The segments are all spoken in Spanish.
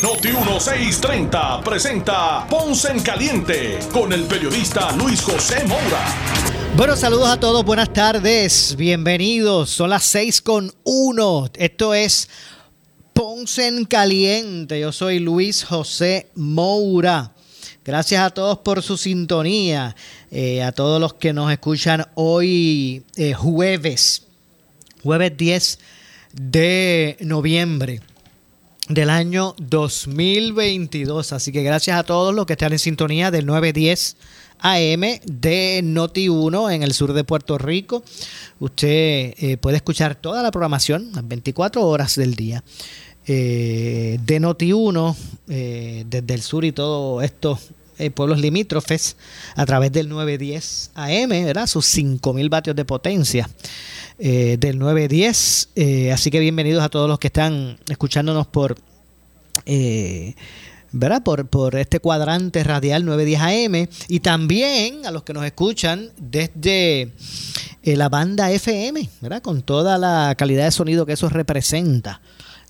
Noti 1630 presenta Ponce en Caliente con el periodista Luis José Moura. Bueno, saludos a todos, buenas tardes, bienvenidos. Son las 6 con 1. Esto es Ponce en Caliente. Yo soy Luis José Moura. Gracias a todos por su sintonía, eh, a todos los que nos escuchan hoy eh, jueves, jueves 10 de noviembre del año 2022. Así que gracias a todos los que están en sintonía del 910 AM de Noti 1 en el sur de Puerto Rico. Usted eh, puede escuchar toda la programación las 24 horas del día eh, de Noti 1 eh, desde el sur y todos estos pueblos limítrofes a través del 910 AM, ¿verdad? Sus 5000 vatios de potencia. Del 910. así que bienvenidos a todos los que están escuchándonos por ¿verdad? Por, por este cuadrante radial 910 AM y también a los que nos escuchan desde eh, la banda FM, ¿verdad? Con toda la calidad de sonido que eso representa.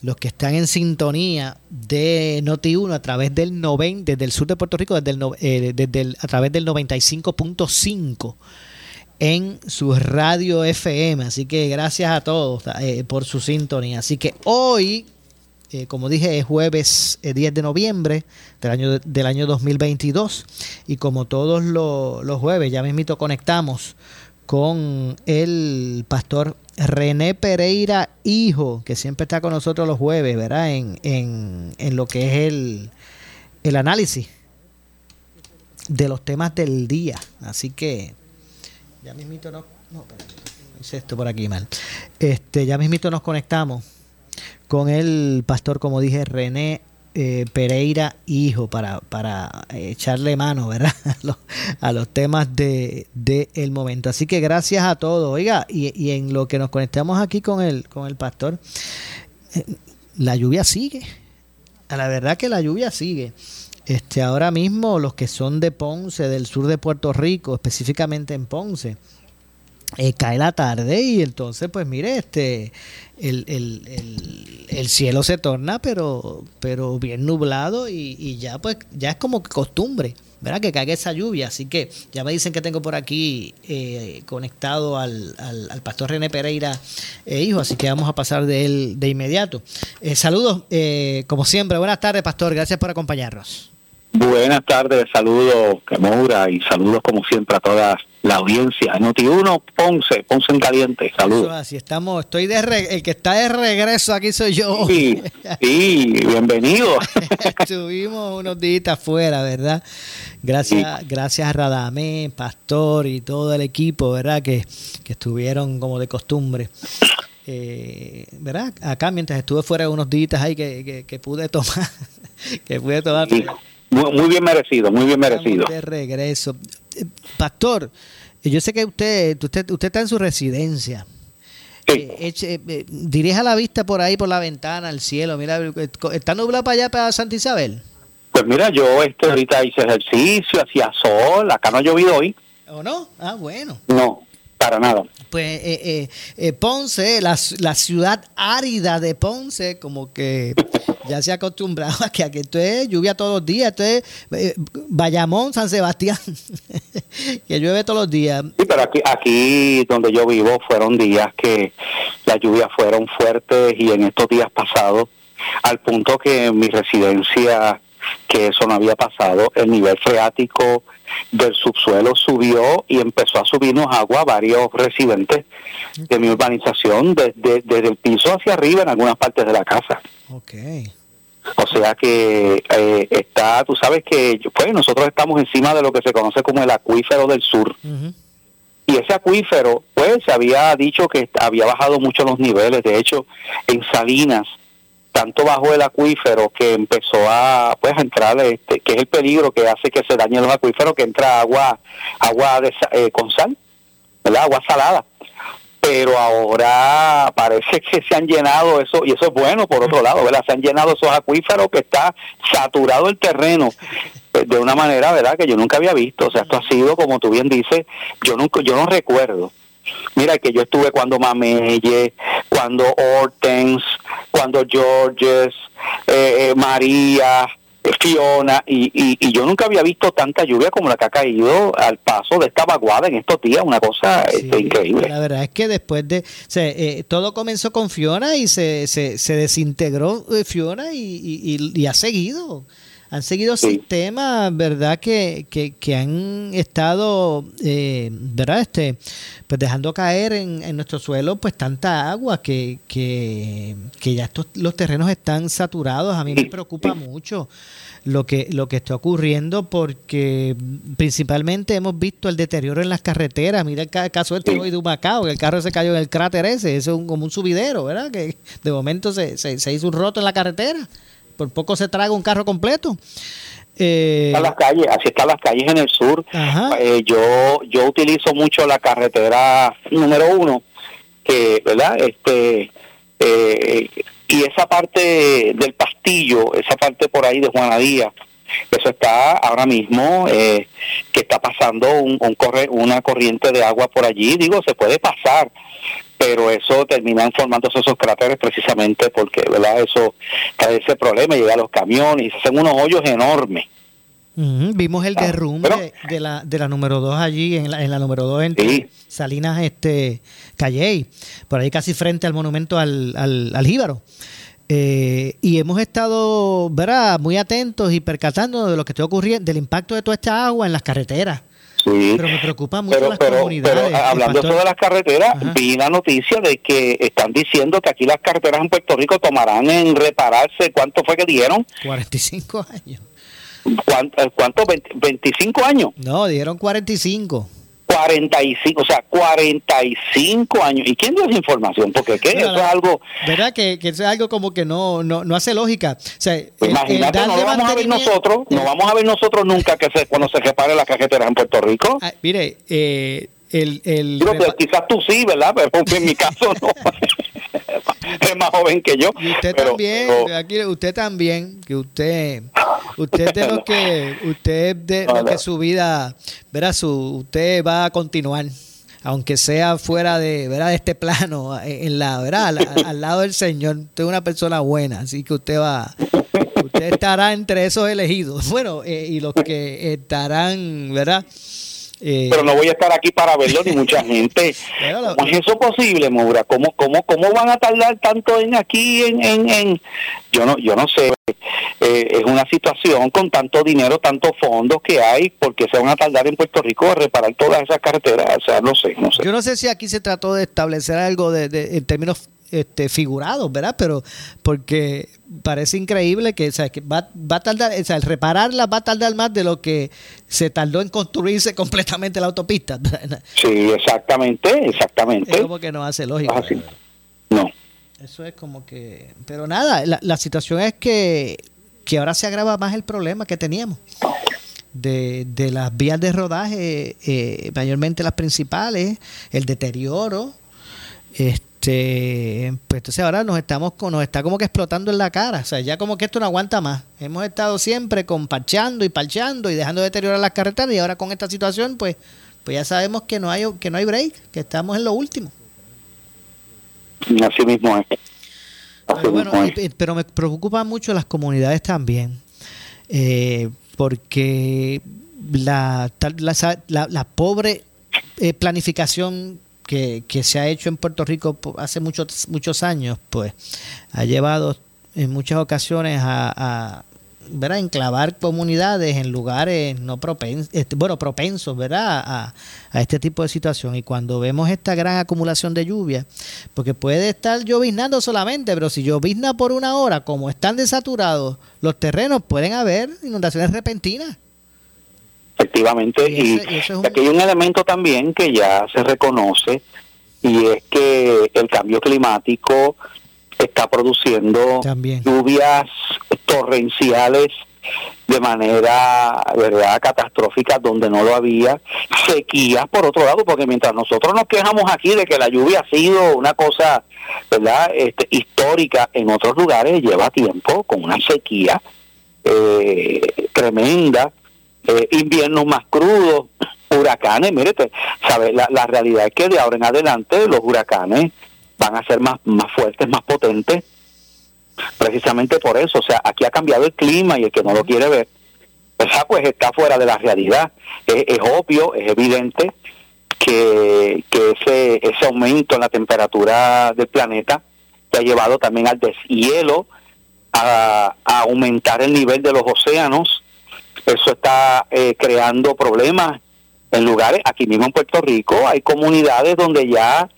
Los que están en sintonía de Noti1 a través del 90, desde el sur de Puerto Rico, desde el, eh, a través del 95.5 en su radio FM. Así que gracias a todos eh, por su sintonía. Así que hoy eh, como dije, es jueves 10 eh, de noviembre del año, del año 2022. Y como todos los jueves, ya mismito conectamos con el pastor René Pereira, hijo, que siempre está con nosotros los jueves, ¿verdad? En, en, en lo que es el, el análisis de los temas del día. Así que ya mismito no, no, hice esto por aquí mal. Este, ya mismito nos conectamos con el pastor, como dije, René eh, Pereira Hijo para, para echarle mano, ¿verdad? a los, temas de, el momento. Así que gracias a todos. Oiga, y, en lo que nos conectamos aquí con el, con el pastor, eh, la lluvia sigue. A la verdad que la lluvia sigue. Este, ahora mismo los que son de Ponce, del sur de Puerto Rico, específicamente en Ponce, eh, cae la tarde y entonces pues mire este el, el, el, cielo se torna pero pero bien nublado y, ya pues ya es como costumbre verdad que caiga esa lluvia. Así que ya me dicen que tengo por aquí eh, conectado al, al, pastor René Pereira eh, hijo así que vamos a pasar de él de inmediato. Saludos como siempre buenas tardes pastor gracias por acompañarnos Buenas tardes, saludos Camora y saludos como siempre a todas la audiencia. Noti1, Ponce, Ponce en caliente, saludos. Así estamos, estoy de el que está de regreso aquí soy yo. Sí, sí bienvenido. Estuvimos unos días afuera, ¿verdad? Gracias, gracias a Radamé, Pastor y todo el equipo, ¿verdad? Que, que estuvieron como de costumbre. Eh, ¿Verdad? Acá mientras estuve fuera unos días ahí que, que, pude tomar, que pude tomar. Muy, bien merecido, muy bien merecido. De regreso. Eh, pastor, eh, yo sé que usted, usted, usted está en su residencia. Eh, eh, dirija la vista por ahí, por la ventana, al cielo. Mira, ¿está nublado para allá, para Santa Isabel? Pues mira, yo este, ahorita hice ejercicio, hacía sol, acá no ha llovido hoy. ¿O no? Ah, bueno. No, para nada. Pues Ponce, la, la ciudad árida de Ponce, como que ya se ha acostumbrado a que aquí esto es lluvia todos los días, esto es eh, Bayamón, San Sebastián, que llueve todos los días. Sí, pero aquí, aquí donde yo vivo fueron días que las lluvias fueron fuertes y en estos días pasados, al punto que mi residencia, que eso no había pasado, el nivel freático del subsuelo subió y empezó a subirnos agua a varios residentes de mi urbanización desde, desde el piso hacia arriba en algunas partes de la casa. Okay. O sea que eh, está, tú sabes que pues nosotros estamos encima de lo que se conoce como el acuífero del sur. Y ese acuífero, pues se había dicho que había bajado mucho los niveles. De hecho, en Salinas tanto bajo el acuífero que empezó a pues a entrar este que es el peligro que hace que se dañen los acuíferos que entra agua agua de, eh, con sal ¿verdad? agua salada. Pero ahora parece que se han llenado eso y eso es bueno por otro lado verdad se han llenado esos acuíferos que está saturado el terreno eh, de una manera verdad que yo nunca había visto. O sea esto ha sido como tú bien dices yo nunca yo no recuerdo Mira que yo estuve cuando Mameye, cuando Hortens, cuando Georges, eh, eh, María, eh, Fiona, y, y, yo nunca había visto tanta lluvia como la que ha caído al paso de esta vaguada en estos días, una cosa este, increíble. La verdad es que después de, o todo comenzó con Fiona y se, se, se desintegró Fiona y, y, y ha seguido han seguido sistemas, ¿verdad? Que, que, han estado, eh, ¿verdad? Este, pues dejando caer en, en, nuestro suelo pues tanta agua que, que, que ya estos, los terrenos están saturados. A mí me preocupa mucho lo que, lo que está ocurriendo porque principalmente hemos visto el deterioro en las carreteras. Mira el caso este hoy de Humacao, que el carro se cayó en el cráter ese, ese es un, como un subidero, ¿verdad? Que de momento se, se, se hizo un roto en la carretera por poco se traga un carro completo. Eh, las calles, así están las calles en el sur. Eh, yo yo utilizo mucho la carretera número uno, que, ¿verdad? Este eh, y esa parte del Pastillo, esa parte por ahí de Juana Díaz, eso está ahora mismo que está pasando un, un corre, una corriente de agua por allí. Digo, se puede pasar, pero eso termina formándose esos cráteres precisamente porque verdad eso trae ese problema llega a los camiones y se hacen unos hoyos enormes. Vimos el ah, derrumbe de la de la número 2 allí en la, en la número 2 en Salinas este Calley por ahí casi frente al monumento al, al, Jíbaro. Eh, y hemos estado ¿verdad? muy atentos y percatándonos de lo que está ocurriendo del impacto de toda esta agua en las carreteras pero me preocupa mucho las comunidades. hablando sobre las carreteras, vi la noticia de que están diciendo que aquí las carreteras en Puerto Rico tomarán en repararse, ¿cuánto fue que dieron? 45 años. ¿Cuánto? ¿Cuánto? ¿25 años? No, dieron 45. 45, o sea, 45 años. ¿Y quién dio esa información? Porque ¿qué? eso es algo... ¿Verdad? Que, que, eso es algo como que no, no, no hace lógica. O sea, pues imagínate, no lo vamos a ver nosotros, no vamos a ver nosotros nunca que se, cuando se repare la carretera en Puerto Rico. Ah, mire, eh, el... el quizás tú sí, ¿verdad? Pero en mi caso no. es más joven que yo. Y usted también, aquí usted también, que usted, usted de lo que, usted de lo que su vida, verá, su, usted va a continuar aunque sea fuera de, ¿verdad? de este plano, en la, ¿verdad? Al, lado del Señor, usted es una persona buena, así que usted va, usted estará entre esos elegidos, bueno, eh, y los que estarán, ¿verdad? Eh, pero no voy a estar aquí para verlo ni mucha gente. ¿Cómo es eso posible, Moura? ¿Cómo, cómo, cómo van a tardar tanto en aquí? En, en, Yo no yo no sé. Eh, es una situación con tanto dinero, tantos fondos que hay, porque se van a tardar en Puerto Rico a reparar todas esas carreteras. O sea, no sé, no sé. Yo no sé si aquí se trató de establecer algo de, de en términos este, figurados, ¿verdad? Pero porque parece increíble que, va, va, a tardar, o sea, el repararla va a tardar más de lo que se tardó en construirse completamente la autopista. Sí, exactamente, exactamente. Es como que no hace lógica. No. Eso es como que... Pero nada, la, la situación es que, que ahora se agrava más el problema que teníamos. De, de las vías de rodaje, eh, mayormente las principales, el deterioro, este, este, pues entonces ahora nos estamos nos está como que explotando en la cara, o sea, ya como que esto no aguanta más. Hemos estado siempre con parchando y parchando y dejando de deteriorar las carreteras y ahora con esta situación pues pues ya sabemos que no hay que no hay break, que estamos en lo último. Así mismo es. pero, me preocupan mucho las comunidades también, eh, porque la, la, la, pobre eh, planificación que, se ha hecho en Puerto Rico hace muchos, muchos años, pues ha llevado en muchas ocasiones a, a enclavar comunidades en lugares no propensos, este, bueno, propensos, ¿verdad? A, a, este tipo de situación. Y cuando vemos esta gran acumulación de lluvia, porque puede estar lloviznando solamente, pero si llovizna por una hora, como están desaturados los terrenos, pueden haber inundaciones repentinas. Efectivamente, y, aquí hay un elemento también que ya se reconoce y es que el cambio climático está produciendo lluvias torrenciales de manera verdad catastrófica donde no lo había sequías por otro lado porque mientras nosotros nos quejamos aquí de que la lluvia ha sido una cosa verdad este, histórica en otros lugares lleva tiempo con una sequía eh, tremenda eh, inviernos más crudos huracanes mire sabe la, la realidad es que de ahora en adelante los huracanes van a ser más más fuertes más potentes precisamente por eso. O sea, aquí ha cambiado el clima y el que no lo quiere ver, pues está fuera de la realidad. Es, obvio, es evidente que, que ese, ese aumento en la temperatura del planeta que ha llevado también al deshielo, a, aumentar el nivel de los océanos. Eso está eh, creando problemas en lugares, aquí mismo en Puerto Rico, hay comunidades donde ya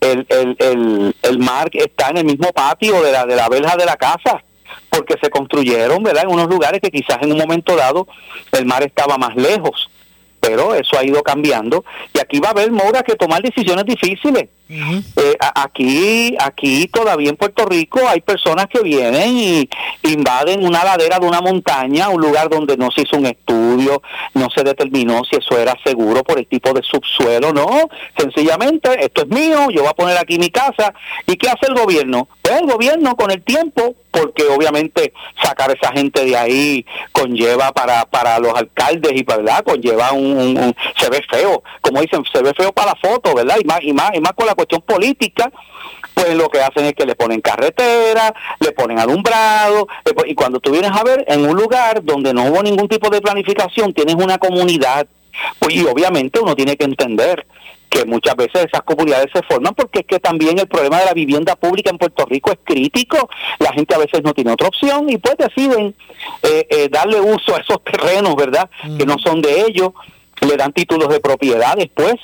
el, el, el, mar está en el mismo patio de la, de la verja de la casa, porque se construyeron, ¿verdad? En unos lugares que quizás en un momento dado el mar estaba más lejos pero eso ha ido cambiando. Y aquí va a haber Mora que tomar decisiones difíciles eh, aquí aquí todavía en Puerto Rico hay personas que vienen y invaden una ladera de una montaña un lugar donde no se hizo un estudio no se determinó si eso era seguro por el tipo de subsuelo no. Sencillamente esto es mío yo voy a poner aquí mi casa. Y qué hace el gobierno pues el gobierno con el tiempo porque obviamente sacar esa gente de ahí conlleva para para los alcaldes y verdad conlleva un, se ve feo como dicen se ve feo para la foto verdad y más y más y más con la cuestión política pues lo que hacen es que le ponen carretera le ponen alumbrado y cuando tú vienes a ver en un lugar donde no hubo ningún tipo de planificación tienes una comunidad pues y obviamente uno tiene que entender que muchas veces esas comunidades se forman porque es que también el problema de la vivienda pública en Puerto Rico es crítico, la gente a veces no tiene otra opción y pues deciden eh, eh, darle uso a esos terrenos, ¿verdad? Que no son de ellos, le dan títulos de propiedad después,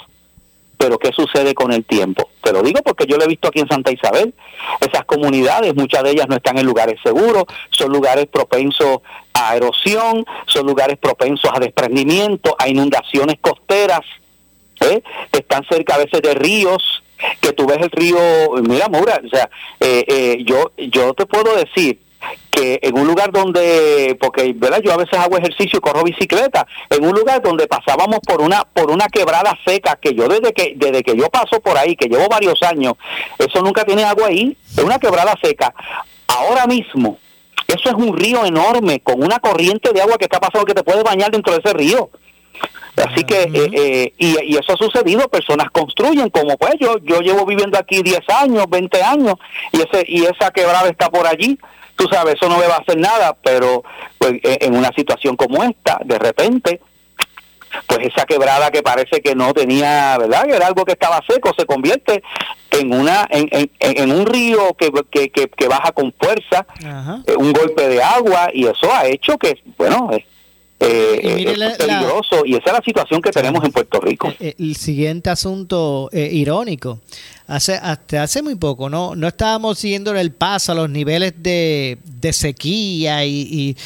pero ¿qué sucede con el tiempo? Te lo digo porque yo lo he visto aquí en Santa Isabel, esas comunidades, muchas de ellas no están en lugares seguros, son lugares propensos a erosión, son lugares propensos a desprendimiento, a inundaciones costeras, ¿eh? están cerca a veces de ríos, que tú ves el río, mira Mura, o sea, eh, eh, yo, yo te puedo decir que en un lugar donde, porque ¿verdad? yo a veces hago ejercicio y corro bicicleta, en un lugar donde pasábamos por una, por una quebrada seca, que yo desde que, desde que yo paso por ahí, que llevo varios años, eso nunca tiene agua ahí, es una quebrada seca. Ahora mismo, eso es un río enorme, con una corriente de agua que está pasando que te puede bañar dentro de ese río. Así que, eh, eh, y, eso ha sucedido, personas construyen, como pues yo, yo llevo viviendo aquí 10 años, 20 años, y, ese, y esa quebrada está por allí, tú sabes, eso no me va a hacer nada, pero pues, e, en una situación como esta, de repente, pues esa quebrada que parece que no tenía, ¿verdad? Que era algo que estaba seco, se convierte en una en, en, un río que, que, que, baja con fuerza, eh, un golpe de agua, y eso ha hecho que, bueno, eh, es peligroso y esa es la situación que tenemos en Puerto Rico. Eh, el siguiente asunto eh, irónico. Hace, hasta hace muy poco no no estábamos siguiendo el paso a los niveles de, sequía y,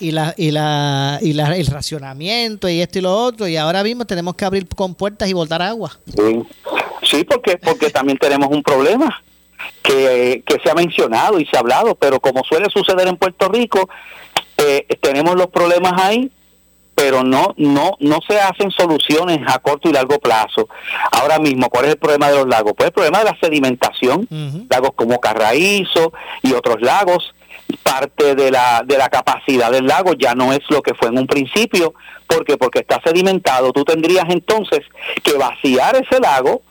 y, la, y, la, y la, el racionamiento y esto y lo otro y ahora mismo tenemos que abrir con puertas y botar agua. Sí, sí porque, porque también tenemos un problema que, que se ha mencionado y se ha hablado, pero como suele suceder en Puerto Rico, eh, tenemos los problemas ahí, pero no no no se hacen soluciones a corto y largo plazo. Ahora mismo, ¿cuál es el problema de los lagos? Pues el problema de la sedimentación, lagos como Carraízo y otros lagos, parte de la de la capacidad del lago ya no es lo que fue en un principio, porque porque está sedimentado, tú tendrías entonces que vaciar ese lago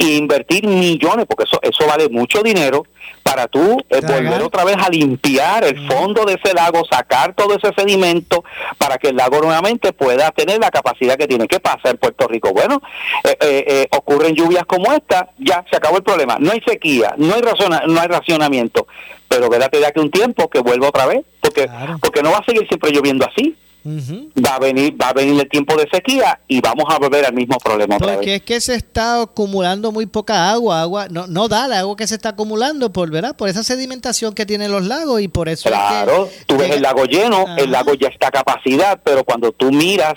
e invertir millones, porque eso eso vale mucho dinero para tú eh, volver otra vez a limpiar el fondo de ese lago, sacar todo ese sedimento para que el lago nuevamente pueda tener la capacidad que tiene. ¿Qué pasa en Puerto Rico? Bueno, eh, eh, ocurren lluvias como esta, ya se acabó el problema. No hay sequía, no hay, no hay racionamiento, pero quédate ya que un tiempo que vuelva otra vez, porque, porque no va a seguir siempre lloviendo así. Va a venir va a venir el tiempo de sequía y vamos a volver al mismo problema porque es que se está acumulando muy poca agua agua no no da la agua que se está acumulando por verdad por esa sedimentación que tienen los lagos y por eso claro tú ves el lago lleno el lago ya está a capacidad pero cuando tú miras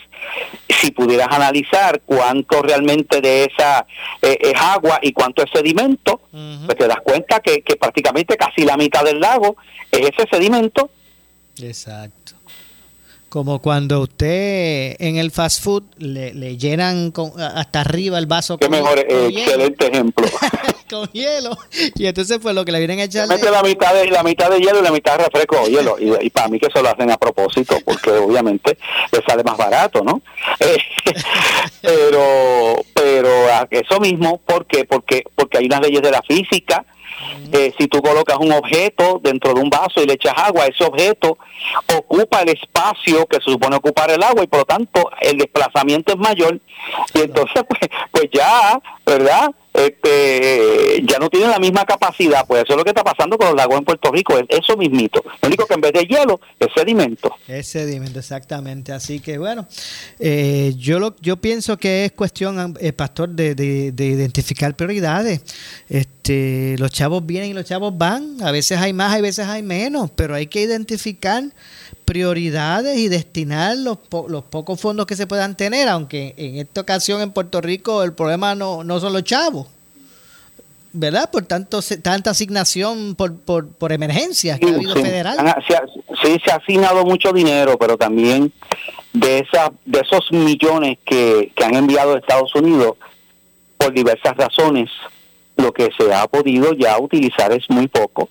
si pudieras analizar cuánto realmente de esa eh, es agua y cuánto es sedimento pues te das cuenta que, que prácticamente casi la mitad del lago es ese sedimento. Exacto como cuando usted en el fast food le, llenan hasta arriba el vaso Qué mejor, excelente ejemplo. con hielo. Y entonces fue lo que le vienen a echar. Mete la mitad de la mitad de hielo y la mitad de refresco hielo. Y, para mí que eso lo hacen a propósito, porque obviamente le sale más barato, ¿no? Eh, pero, pero eso mismo, ¿por qué? Porque, porque hay unas leyes de la física eh, si tú colocas un objeto dentro de un vaso y le echas agua, ese objeto ocupa el espacio que se supone ocupar el agua y por lo tanto el desplazamiento es mayor y entonces pues, pues ya, ¿verdad? Este, ya no tienen la misma capacidad. Pues eso es lo que está pasando con los lagos en Puerto Rico, es eso mismito. Lo único que en vez de hielo es sedimento. Es sedimento, exactamente. Así que bueno, eh, yo lo, yo pienso que es cuestión, eh, pastor, de, de, identificar prioridades. Este, los chavos vienen y los chavos van. A veces hay más, a veces hay menos, pero hay que identificar prioridades y destinar los, los pocos fondos que se puedan tener, aunque en esta ocasión en Puerto Rico el problema no, no son los chavos. ¿verdad? Por tanto, tanta asignación por, por, por emergencias que ha habido federal. sí, se ha asignado mucho dinero, pero también de, esa, de esos millones que, que han enviado a Estados Unidos, por diversas razones, lo que se ha podido ya utilizar es muy poco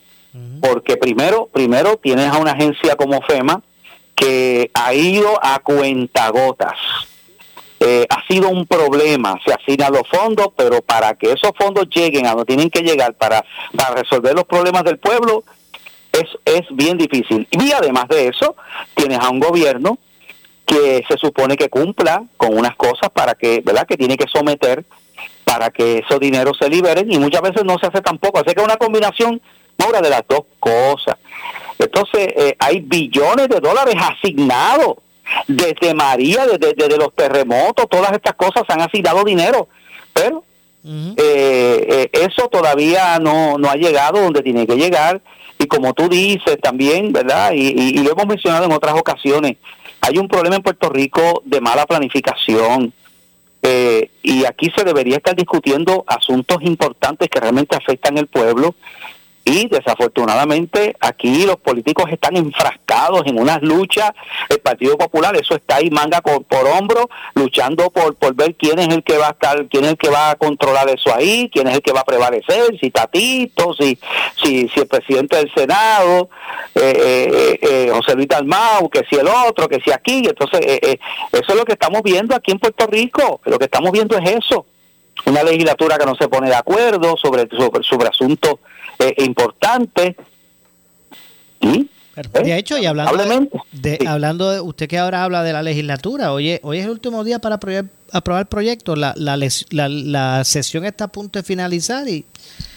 porque primero, primero tienes a una agencia como FEMA que ha ido a cuentagotas. Eh, ha sido un problema, se asignan los fondos, pero para que esos fondos lleguen a donde tienen que llegar para, para resolver los problemas del pueblo, es, es bien difícil. Y además de eso, tienes a un gobierno que se supone que cumpla con unas cosas para que, ¿verdad? Que tiene que someter para que esos dineros se liberen y muchas veces no se hace tampoco. Así que es una combinación ahora de las dos cosas. Entonces, eh, hay billones de dólares asignados desde María, desde, los terremotos, todas estas cosas han asignado dinero, pero eh, eh, eso todavía no, no ha llegado donde tiene que llegar. Y como tú dices también, ¿verdad? Y, lo hemos mencionado en otras ocasiones, hay un problema en Puerto Rico de mala planificación. y aquí se debería estar discutiendo asuntos importantes que realmente afectan al pueblo y desafortunadamente aquí los políticos están enfrascados en unas luchas. El Partido Popular, eso está ahí manga por, hombro, luchando por, por ver quién es el que va a estar, quién es el que va a controlar eso ahí, quién es el que va a prevalecer, si Tatito, si, si, si el presidente del Senado, eh, eh, eh José Luis Dalmau, que si el otro, que si aquí. Entonces, eh, eso es lo que estamos viendo aquí en Puerto Rico. Lo que estamos viendo es eso una legislatura que no se pone de acuerdo sobre, sobre, sobre asuntos eh, importantes. Y, de eh, hecho, y hablando de, hablando de usted que ahora habla de la legislatura, hoy es, hoy es el último día para aprobar, aprobar proyectos, la, la, la, la, sesión está a punto de finalizar y,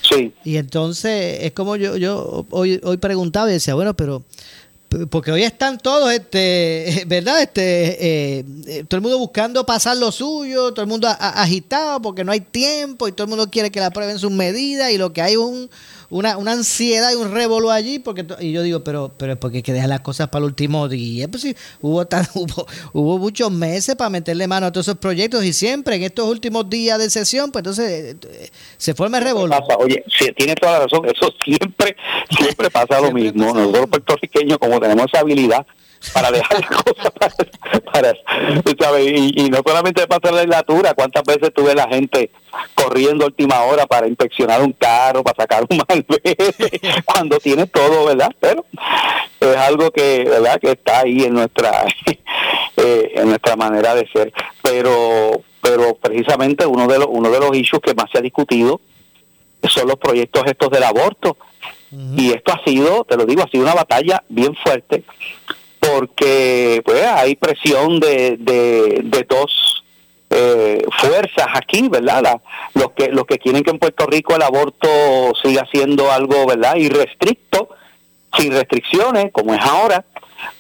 sí. y entonces es como yo, yo hoy, hoy preguntaba y decía, bueno, pero porque hoy están todos, este, ¿verdad? Este, eh, todo el mundo buscando pasar lo suyo, todo el mundo agitado porque no hay tiempo y todo el mundo quiere que la aprueben sus medidas y lo que hay un una, una ansiedad y un revolú allí, porque y yo digo, pero pero porque hay que dejar las cosas para el último día. Pues sí, hubo, tan, hubo, hubo muchos meses para meterle mano a todos esos proyectos y siempre en estos últimos días de sesión, pues entonces eh, se forma el revolú. Oye, sí, tiene toda la razón, eso siempre, siempre pasa lo mismo. Nosotros puertorriqueños, como tenemos esa habilidad, para dejar las cosas para, Y, no solamente pasa la legislatura, cuántas veces tuve la gente corriendo última hora para inspeccionar un carro, para sacar un malvete, cuando tiene todo, ¿verdad? Pero es algo que, ¿verdad? Que está ahí en nuestra, eh, en nuestra manera de ser. Pero, pero precisamente uno de los, uno de los issues que más se ha discutido son los proyectos estos del aborto. Y esto ha sido, te lo digo, ha sido una batalla bien fuerte porque pues hay presión de, de, dos eh, fuerzas aquí, ¿verdad? los que los que quieren que en Puerto Rico el aborto siga siendo algo, ¿verdad? Irrestricto, sin restricciones, como es ahora,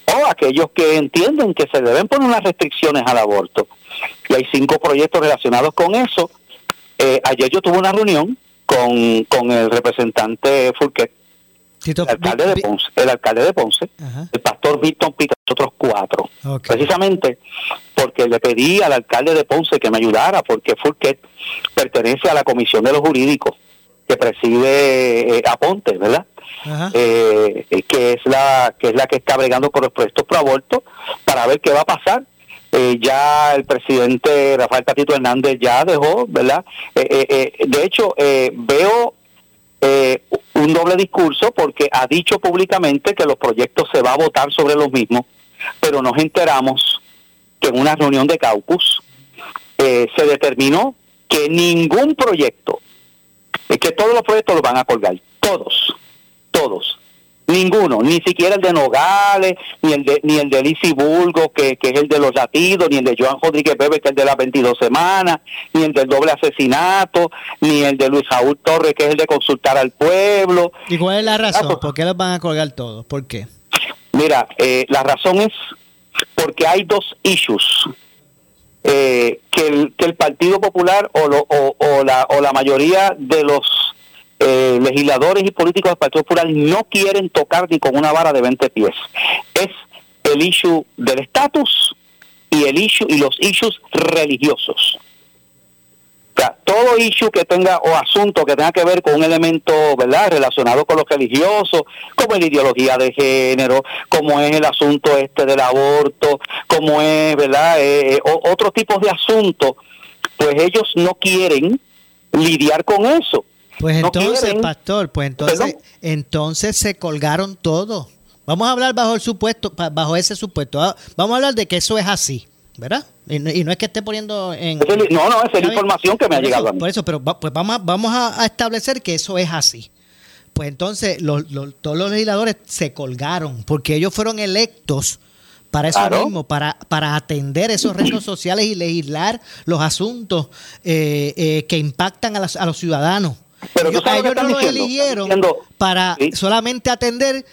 ¿no? Aquellos que entienden que se deben poner unas restricciones al aborto. Y hay cinco proyectos relacionados con eso. Eh, ayer yo tuve una reunión con, con el representante Fulquet, el alcalde de Ponce, el alcalde de Ponce, el pastor Víctor Pita, otros cuatro. Precisamente porque le pedí al alcalde de Ponce que me ayudara, porque Fulquet pertenece a la Comisión de los Jurídicos que preside eh, Aponte, ¿verdad? Eh, que es la que es la que está bregando con los proyectos pro aborto para ver qué va a pasar. Eh, ya el presidente Rafael Tatito Hernández ya dejó, ¿verdad? de hecho, veo un doble discurso porque ha dicho públicamente que los proyectos se va a votar sobre los mismos, pero nos enteramos que en una reunión de caucus se determinó que ningún proyecto es que todos los proyectos los van a colgar, todos, todos. Ninguno, ni siquiera el de Nogales, ni el de ni el de Lisi Bulgo, que, que es el de los latidos, ni el de Joan Rodríguez Bebe, que es el de las 22 semanas, ni el del doble asesinato, ni el de Luis Saúl Torres, que es el de consultar al pueblo. ¿Y cuál es la razón? Ah, pues, ¿Por qué los van a colgar todos? ¿Por qué? Mira, eh, la razón es porque hay dos issues eh, que, el, que el Partido Popular o, o, la, o la mayoría de los eh, legisladores y políticos del Partido Popular no quieren tocar ni con una vara de 20 pies. Es el issue del estatus y el issue y los issues religiosos todo issue que tenga o asunto que tenga que ver con un elemento, ¿verdad?, relacionado con lo religioso, como la ideología de género, como es el asunto este del aborto, como es, ¿verdad?, eh, eh otros tipos de asuntos, pues ellos no quieren lidiar con eso. Pues entonces, pastor, pues entonces, entonces se colgaron todo. Vamos a hablar bajo el supuesto, bajo ese supuesto. Ah, vamos a hablar de que eso es así. ¿verdad? Y no, es que esté poniendo en... no, no, esa es la información que me ha llegado a mí. Por eso, pero pues vamos, a, vamos a, establecer que eso es así. Pues entonces los, todos los legisladores se colgaron porque ellos fueron electos para eso mismo, para, para atender esos retos sociales y legislar los asuntos eh, eh, que impactan a, a los ciudadanos. Pero ellos, no los eligieron para solamente atender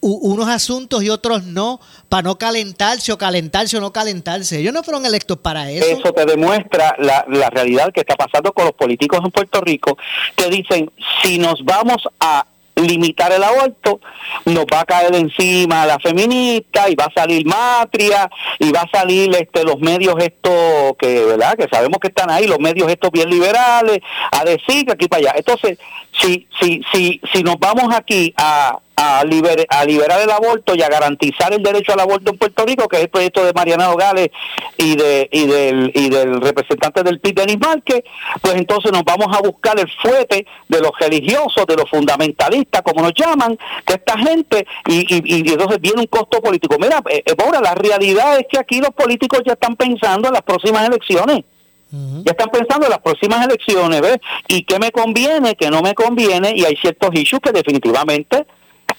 unos asuntos y otros no, para no calentarse o calentarse o no calentarse. Ellos no fueron electos para eso. Eso te demuestra la, la realidad que está pasando con los políticos en Puerto Rico, que dicen, si nos vamos a limitar el aborto, nos va a caer encima la feminista y va a salir Matria y va a salir este los medios estos que, ¿verdad? Que sabemos que están ahí, los medios estos bien liberales, a decir que aquí para allá. Entonces, si si si si nos vamos aquí a a, a liberar el aborto y a garantizar el derecho al aborto en Puerto Rico, que es el proyecto de Mariana Nogales y de y del y del representante del PIB Denis Márquez, pues entonces nos vamos a buscar el fuete de los religiosos, de los fundamentalistas, como nos llaman, que esta gente, y, y, entonces viene un costo político. Mira, eh, ahora la realidad es que aquí los políticos ya están pensando en las próximas elecciones. Ya están pensando en las próximas elecciones, ¿ves? ¿Y qué me conviene, qué no me conviene? Y hay ciertos issues que definitivamente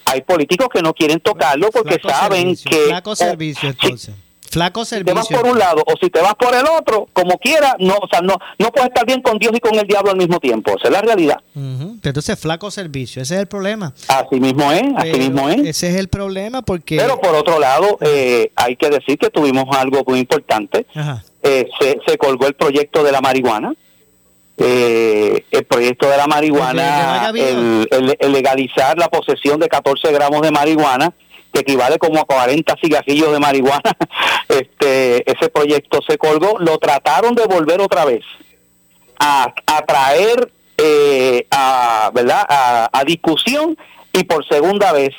hay políticos que no quieren tocarlo porque saben que... Flaco servicio, entonces. Flaco servicio. Si te vas por un lado o si te vas por el otro, como quiera, no, o sea, no, no puedes estar bien con Dios y con el diablo al mismo tiempo. Esa es la realidad. Entonces, flaco servicio, ese es el problema. Así mismo es, así mismo es. Ese es el problema porque... Pero por otro lado, eh, hay que decir que tuvimos algo muy importante. Eh, se, se colgó el proyecto de la marihuana eh, el proyecto de la marihuana, el, legalizar la posesión de 14 gramos de marihuana, que equivale como a 40 cigarrillos de marihuana, este, ese proyecto se colgó, lo trataron de volver otra vez a, traer eh, a, ¿verdad? A, discusión y por segunda vez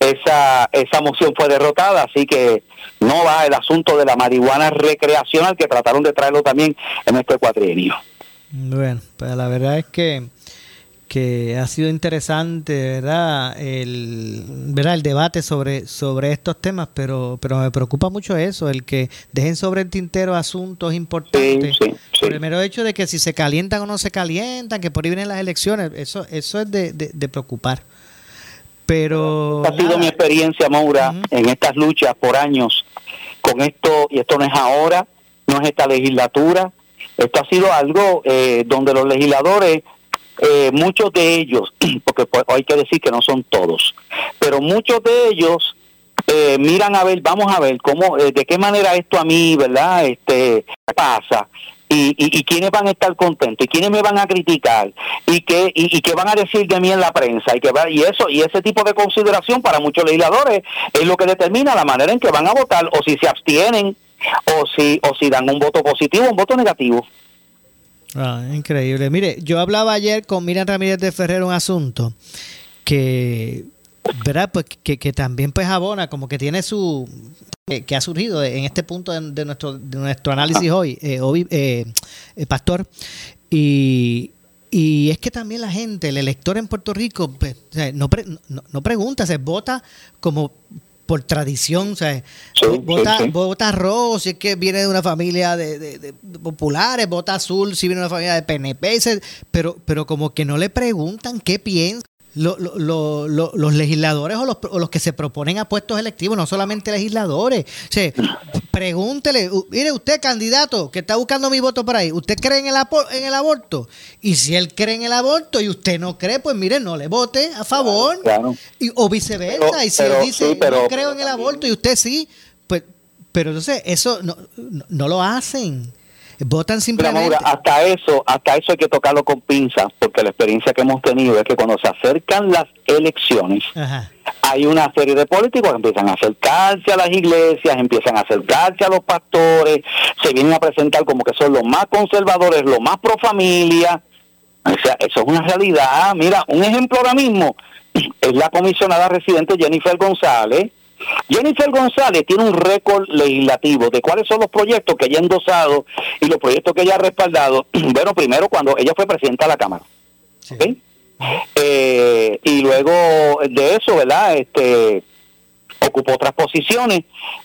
esa, esa moción fue derrotada, así que no va el asunto de la marihuana recreacional que trataron de traerlo también en este cuatrienio. Bueno, pues la verdad es que, que ha sido interesante, ¿verdad? El, ¿verdad? el debate sobre, sobre estos temas, pero, pero me preocupa mucho eso, el que dejen sobre el tintero asuntos importantes. Por el mero hecho de que si se calientan o no se calientan, que por ahí vienen las elecciones, eso, eso es de, de, preocupar. Pero. Ha sido mi experiencia, Maura, en estas luchas por años con esto, y esto no es ahora, no es esta legislatura, esto ha sido algo eh, donde los legisladores, eh, muchos de ellos, porque pues, hay que decir que no son todos, pero muchos de ellos eh, miran a ver, vamos a ver cómo, eh, de qué manera esto a mí, ¿verdad? Este pasa. Y, y, quiénes van a estar contentos y quiénes me van a criticar y qué y, qué van a decir de mí en la prensa y que va, y eso y ese tipo de consideración para muchos legisladores es lo que determina la manera en que van a votar o si se abstienen o si o si dan un voto positivo o un voto negativo. Ah, increíble. Mire, yo hablaba ayer con Miriam Ramírez de Ferrer un asunto que, ¿verdad? Pues que, también pues abona, como que tiene su, que, ha surgido en este punto de, nuestro, de nuestro análisis hoy, eh, hoy eh, eh, Pastor, y, y es que también la gente, el elector en Puerto Rico, pues, no, no, no, pregunta, se vota como por tradición, o sea, vota, rojo si es que viene de una familia de, populares, vota azul si viene de una familia de PNP, pero, pero como que no le preguntan qué piensa los legisladores o los, que se proponen a puestos electivos, no solamente legisladores. O pregúntele, mire usted candidato que está buscando mi voto por ahí, ¿usted cree en el, en el aborto? Y si él cree en el aborto y usted no cree, pues mire, no le vote a favor. Y, o viceversa. y si él dice, no creo en el aborto y usted sí, pues, pero entonces eso no, no lo hacen. Votan simplemente. hasta eso, hasta eso hay que tocarlo con pinzas, porque la experiencia que hemos tenido es que cuando se acercan las elecciones, hay una serie de políticos que empiezan a acercarse a las iglesias, empiezan a acercarse a los pastores, se vienen a presentar como que son los más conservadores, los más pro familia. O sea, eso es una realidad. Mira, un ejemplo ahora mismo es la comisionada residente Jennifer González, Jennifer González tiene un récord legislativo de cuáles son los proyectos que ella ha endosado y los proyectos que ella ha respaldado. Bueno, primero cuando ella fue presidenta de la Cámara. Eh, y luego de eso, ¿verdad? Este ocupó otras posiciones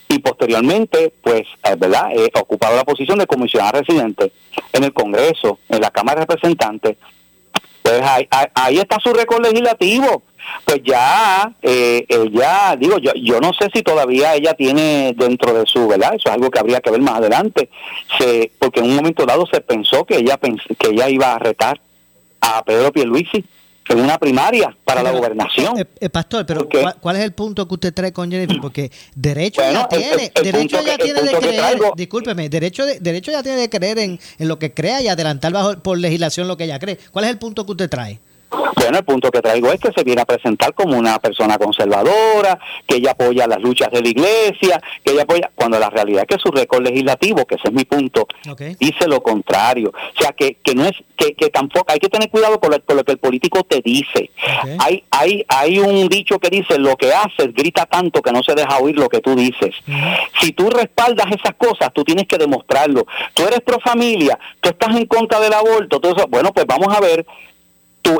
y posteriormente, pues, eh, ¿verdad? Eh, ocupado la posición de comisionada residente en el Congreso, en la Cámara de Representantes. Pues ahí, ahí está su récord legislativo. Pues ya eh, ella, digo, yo, yo no sé si todavía ella tiene dentro de su, ¿verdad? Eso es algo que habría que ver más adelante, se, porque en un momento dado se pensó que ella, que ella iba a retar a Pedro Pierluisi en una primaria para la gobernación. Eh, eh, pastor, pero ¿cuál, es el punto que usted trae con Jennifer? Porque derecho ya tiene, derecho ya tiene de creer, discúlpeme, derecho, de, derecho ya tiene de creer en, en lo que crea y adelantar bajo por legislación lo que ella cree. ¿Cuál es el punto que usted trae? Bueno, el punto que traigo es que se viene a presentar como una persona conservadora, que ella apoya las luchas de la iglesia, que ella apoya, cuando la realidad es que su récord legislativo, que ese es mi punto, dice lo contrario. O sea, que, que no es, que, que tampoco, hay que tener cuidado con lo, que el político te dice. Hay, hay, hay un dicho que dice, lo que haces grita tanto que no se deja oír lo que tú dices. Si tú respaldas esas cosas, tú tienes que demostrarlo. Tú eres pro familia, tú estás en contra del aborto, todo eso, bueno, pues vamos a ver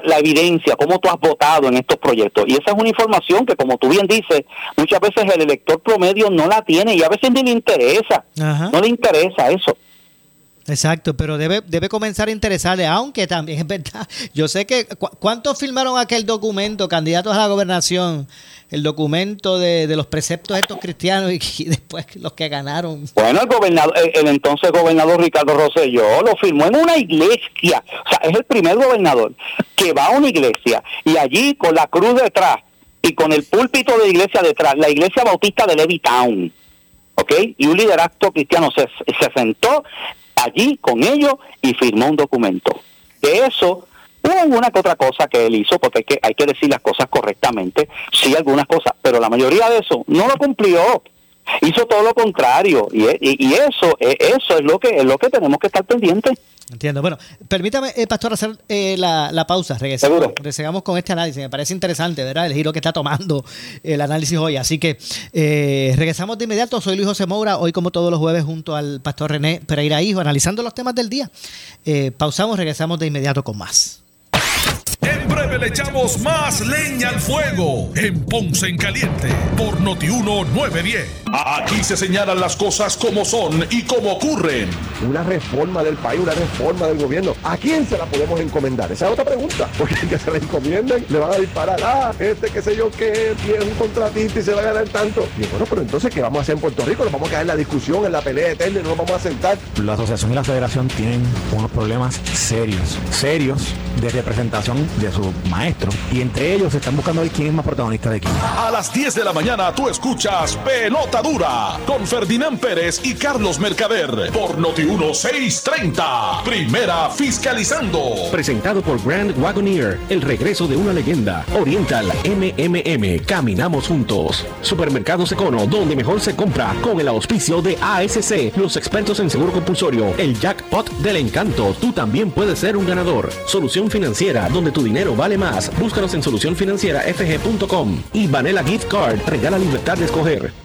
la evidencia, cómo tú has votado en estos proyectos. Y esa es una información que, como tú bien dices, muchas veces el elector promedio no la tiene y a veces ni le interesa. No le interesa eso. Exacto, pero debe, debe comenzar a interesarle, aunque también es verdad. Yo sé que, ¿cuántos firmaron aquel documento, candidatos a la gobernación? el documento de, los preceptos estos cristianos y, después los que ganaron. Bueno, el gobernador, el, entonces gobernador Ricardo Rosselló lo firmó en una iglesia, o sea, es el primer gobernador que va a una iglesia y allí con la cruz detrás y con el púlpito de iglesia detrás, la iglesia bautista de Levittown, ¿ok? Y un liderazgo cristiano se, se sentó allí con ellos y firmó un documento. De eso Hubo alguna que otra cosa que él hizo, porque hay que, hay que decir las cosas correctamente, sí algunas cosas, pero la mayoría de eso no lo cumplió. Hizo todo lo contrario y, y, eso eso es lo que es lo que tenemos que estar pendientes. Entiendo. Bueno, permítame, eh, Pastor, hacer eh, la, la, pausa. Regresamos, con este análisis. Me parece interesante, ¿verdad? El giro que está tomando el análisis hoy. Así que eh, regresamos de inmediato. Soy Luis José Moura, hoy como todos los jueves junto al Pastor René Pereira Hijo, analizando los temas del día. pausamos, regresamos de inmediato con más. En breve le echamos más leña al fuego en Ponce en Caliente por Notiuno 910. Aquí se señalan las cosas como son y como ocurren. Una reforma del país, una reforma del gobierno. ¿A quién se la podemos encomendar? Esa es otra pregunta. Porque el que se la encomienden le van a disparar. Ah, este que sé yo que es un contratista y se va a ganar tanto. Y bueno, pero entonces, ¿qué vamos a hacer en Puerto Rico? Nos vamos a quedar en la discusión, en la pelea eterna y no nos vamos a sentar. La asociación y la federación tienen unos problemas serios, serios de representación de su maestros, y entre ellos están buscando ver quién es más protagonista de quién. A las 10 de la mañana tú escuchas Pelota Con Ferdinand Pérez y Carlos Mercader por Noti 1630. Primera fiscalizando. Presentado por Grand Wagoneer, el regreso de una leyenda. Oriental MMM, caminamos juntos. Supermercados Econo, donde mejor se compra con el auspicio de ASC, los expertos en seguro compulsorio, el jackpot del encanto. Tú también puedes ser un ganador. Solución financiera, donde tu dinero vale más. Búscanos en solucionfinancierafg.com y Vanilla Gift Card regala libertad de escoger.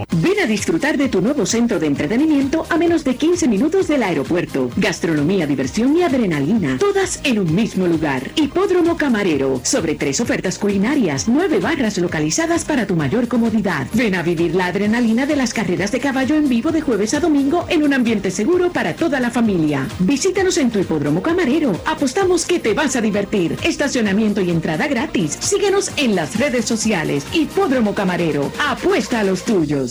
Ven a disfrutar de tu nuevo centro de entretenimiento a menos de 15 minutos del aeropuerto. Gastronomía, diversión y adrenalina, todas en un mismo lugar. Hipódromo Camarero, sobre tres ofertas culinarias, nueve barras localizadas para tu mayor comodidad. Ven a vivir la adrenalina de las carreras de caballo en vivo de jueves a domingo en un ambiente seguro para toda la familia. Visítanos en tu Hipódromo Camarero. Apostamos que te vas a divertir. Estacionamiento y entrada gratis. Síguenos en las redes sociales. Hipódromo Camarero. Apuesta a los tuyos.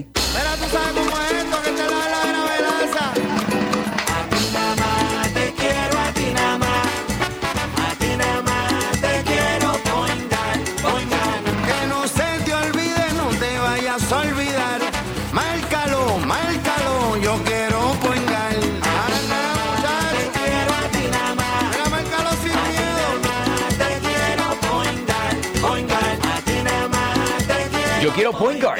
1129. Pero tú sabes cómo es esto que te da la gravedad. A ti nada más te quiero, a ti nada más. A ti nada más te quiero poingar, poingar. Que no se te olvide, no te vayas a olvidar. Márcalo, márcalo, yo quiero poingar. Anda, muchacho. Te quiero a ti nada más. Mira, márcalo sin miedo. Te quiero poingar, poingar. A ti nada más te quiero. Yo quiero point guard.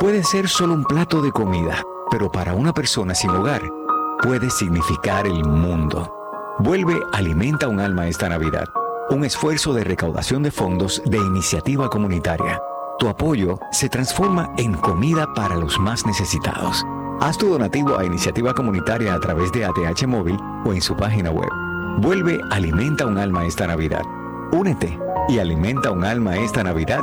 Puede ser solo un plato de comida, pero para una persona sin hogar puede significar el mundo. Vuelve Alimenta un alma esta Navidad. Un esfuerzo de recaudación de fondos de iniciativa comunitaria. Tu apoyo se transforma en comida para los más necesitados. Haz tu donativo a iniciativa comunitaria a través de ATH Móvil o en su página web. Vuelve Alimenta un alma esta Navidad. Únete y alimenta un alma esta Navidad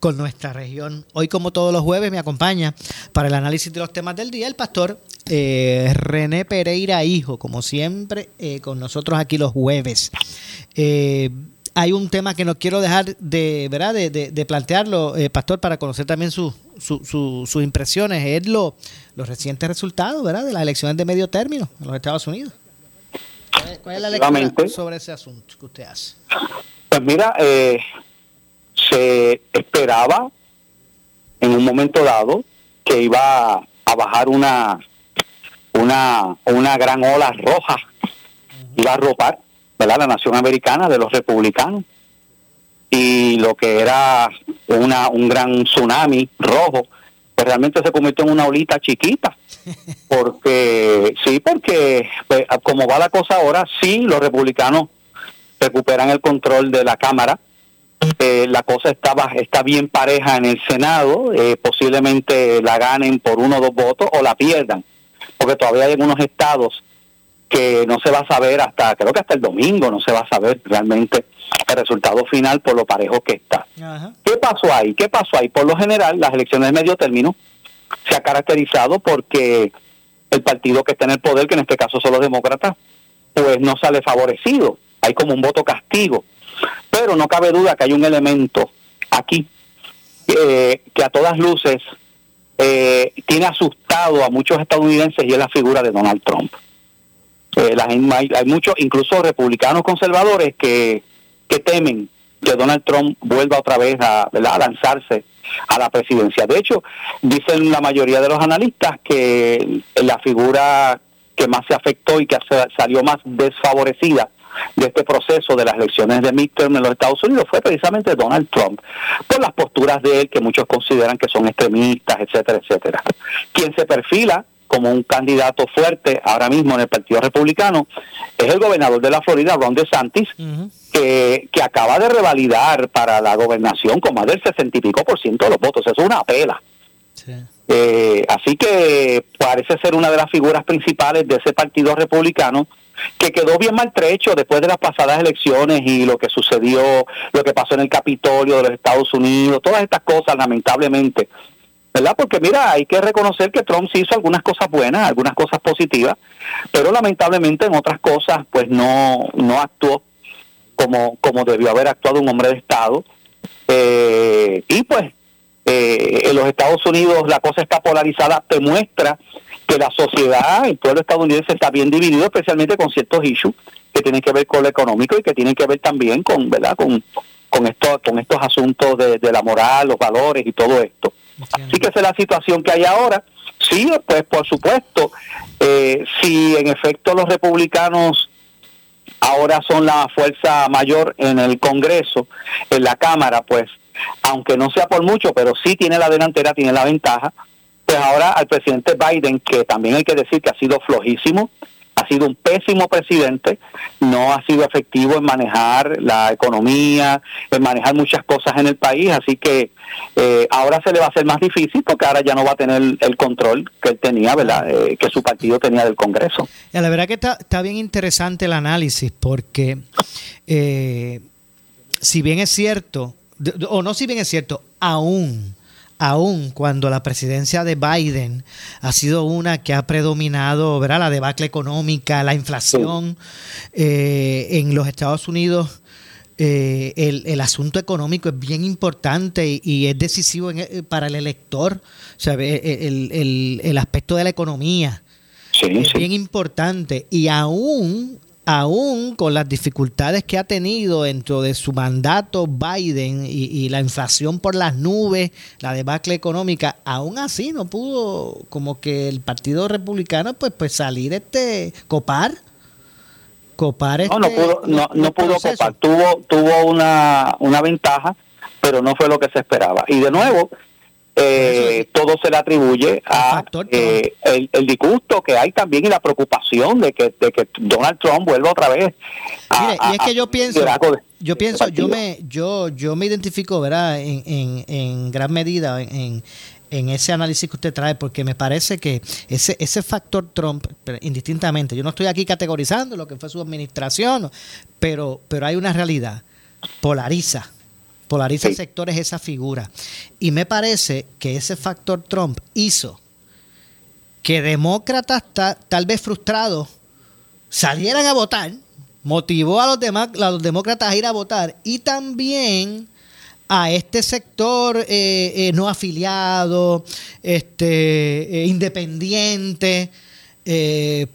con nuestra región. Hoy, como todos los jueves, me acompaña para el análisis de los temas del día el pastor eh, René Pereira Hijo, como siempre, eh, con nosotros aquí los jueves. Eh, hay un tema que no quiero dejar de, ¿verdad? de, de- de plantearlo, eh, Pastor, para conocer también sus su- su- sus impresiones. Es lo, los recientes resultados ¿verdad? de las elecciones de medio término en los Estados Unidos. ¿Cuál es- ¿Cuál es la lectura sobre ese asunto que usted hace? Pues mira, eh, se esperaba en un momento dado que iba a bajar una una una gran ola roja, iba a arropar ¿verdad? la nación americana de los republicanos y lo que era una un gran tsunami rojo, pues realmente se convirtió en una olita chiquita porque sí, porque pues, como va la cosa ahora, sí, los republicanos recuperan el control de la Cámara. Eh, la cosa estaba, está bien pareja en el Senado, eh, posiblemente la ganen por uno o dos votos o la pierdan, porque todavía hay algunos estados que no se va a saber hasta, creo que hasta el domingo no se va a saber realmente el resultado final por lo parejo que está. ¿Qué pasó ahí? ¿Qué pasó ahí? Por lo general, las elecciones de medio término se ha caracterizado porque el partido que está en el poder, que en este caso son los demócratas, pues no sale favorecido. Hay como un voto castigo. Pero no cabe duda que hay un elemento aquí eh, que a todas luces eh, tiene asustado a muchos estadounidenses y es la figura de Donald Trump. Eh, la hay, hay muchos, incluso republicanos conservadores, que, temen que Donald Trump vuelva otra vez a, lanzarse a la presidencia. De hecho, dicen la mayoría de los analistas que la figura que más se afectó y que salió más desfavorecida de este proceso de las elecciones de midterm en los Estados Unidos fue precisamente Donald Trump, por las posturas de él que muchos consideran que son extremistas, etcétera, etcétera. Quien se perfila como un candidato fuerte ahora mismo en el Partido Republicano es el gobernador de la Florida, Ron DeSantis, que, que acaba de revalidar para la gobernación con más del sesenta y pico por ciento de los votos. Eso es una pela. Eh, así que parece ser una de las figuras principales de ese partido republicano que quedó bien maltrecho después de las pasadas elecciones y lo que sucedió, lo que pasó en el Capitolio de los Estados Unidos, todas estas cosas lamentablemente, ¿verdad? Porque mira, hay que reconocer que Trump hizo algunas cosas buenas, algunas cosas positivas, pero lamentablemente en otras cosas pues no, no actuó como, como debió haber actuado un hombre de Estado. Eh, y pues eh, en los Estados Unidos la cosa está polarizada, te muestra que la sociedad, el pueblo estadounidense está bien dividido, especialmente con ciertos issues que tienen que ver con lo económico y que tienen que ver también con, ¿verdad? Con, con, esto, con estos asuntos de, de la moral, los valores y todo esto. Así que esa es la situación que hay ahora. Sí, pues por supuesto, eh, si en efecto los republicanos ahora son la fuerza mayor en el Congreso, en la Cámara, pues aunque no sea por mucho, pero sí tiene la delantera, tiene la ventaja, pues ahora al presidente Biden, que también hay que decir que ha sido flojísimo, ha sido un pésimo presidente, no ha sido efectivo en manejar la economía, en manejar muchas cosas en el país, así que eh, ahora se le va a hacer más difícil porque ahora ya no va a tener el control que él tenía, ¿verdad? Eh, que su partido tenía del Congreso. La verdad que está, bien interesante el análisis porque eh, si bien es cierto, o no si bien es cierto, aún, aún cuando la presidencia de Biden ha sido una que ha predominado, ¿verdad? La debacle económica, la inflación eh, en los Estados Unidos. eh, el, el asunto económico es bien importante y, y es decisivo en- eh, para el elector. O sea, el, el- el- el aspecto de la economía es bien importante y aún aún con las dificultades que ha tenido dentro de su mandato Biden y, y la inflación por las nubes, la debacle económica, aún así no pudo como que el Partido Republicano pues pues salir este copar copar este No, no pudo, no, no pudo copar. Tuvo, tuvo una, una ventaja, pero no fue lo que se esperaba. Y de nuevo, eh, todo se le atribuye a eh, el, el disgusto que hay también y la preocupación de que, de que Donald Trump vuelva otra vez. a- Mire, y es que yo a- pienso, yo pienso, yo me, yo, yo me identifico, ¿verdad? En, en, en gran medida en, en ese análisis que usted trae, porque me parece que ese, ese factor Trump, indistintamente, yo no estoy aquí categorizando lo que fue su administración, pero, pero hay una realidad, polariza, polariza sectores esa figura. Y me parece que ese factor Trump hizo que demócratas ta- tal vez frustrados salieran a votar, motivó a los, demás, a los demócratas a ir a votar y también a este sector eh, eh, no afiliado, este, eh, independiente,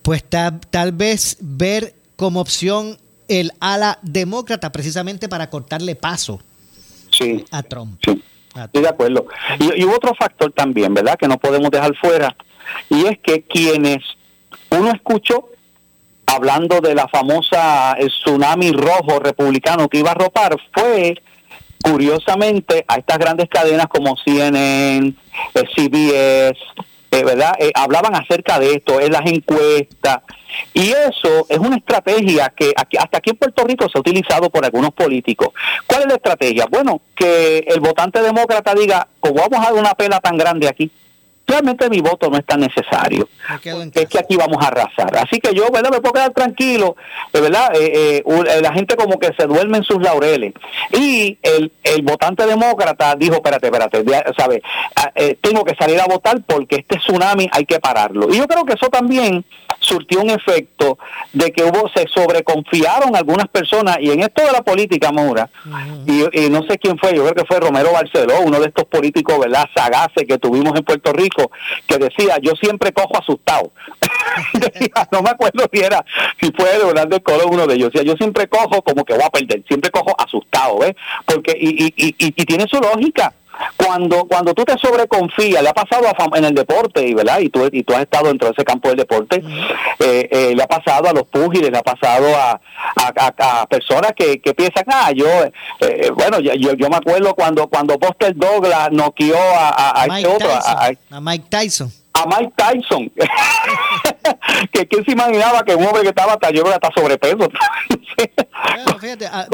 pues ta- tal vez ver como opción el ala demócrata precisamente para cortarle paso Sí. a Trump. Sí, estoy de acuerdo. Y, y hubo otro factor también, ¿verdad? Que no podemos dejar fuera, y es que quienes uno escuchó hablando de la famosa el tsunami rojo republicano que iba a ropar fue curiosamente a estas grandes cadenas como CNN, eh, CBS, eh, ¿verdad? Eh, hablaban acerca de esto, en las encuestas. Y eso es una estrategia que aquí- hasta aquí en Puerto Rico se ha utilizado por algunos políticos. ¿Cuál es la estrategia? Bueno, que el votante demócrata diga, como vamos a dar una pela tan grande aquí, realmente mi voto no es tan necesario. Es que aquí vamos a arrasar. Así que yo, ¿verdad? Me puedo quedar tranquilo, ¿verdad? Eh, eh, eh, la gente como que se duerme en sus laureles. Y el, el votante demócrata dijo, espérate, espérate, ya, ¿sabe? Ah, eh, tengo que salir a votar porque este tsunami hay que pararlo. Y yo creo que eso también surtió un efecto de que hubo, se sobreconfiaron algunas personas, y en esto de la política, Maura, y, y no sé quién fue, yo creo que fue Romero Barceló, uno de estos políticos, ¿verdad?, sagaces que tuvimos en Puerto Rico, que decía, yo siempre cojo asustado. Decía, no me acuerdo si era, si fue Leonardo Colón uno de ellos, decía, yo siempre cojo como que voy a perder, siempre cojo asustado, ¿ves? Porque, y, y- y tiene su lógica. Cuando cuando tú te sobreconfías, le ha pasado a en el deporte, y verdad, y tú, y tú has estado dentro de ese campo del deporte, eh, eh, le ha pasado a los púgiles, le ha pasado a, a, a- a personas que, que piensan, ah, yo, eh, bueno, yo, yo, yo me acuerdo cuando cuando Buster Douglas noqueó a, a, a Mike este otro, Tyson, a Mike Tyson. A Mike Tyson. que quién se imaginaba que un hombre que estaba hasta yo creo hasta sobrepeso. Bueno, fíjate, ah,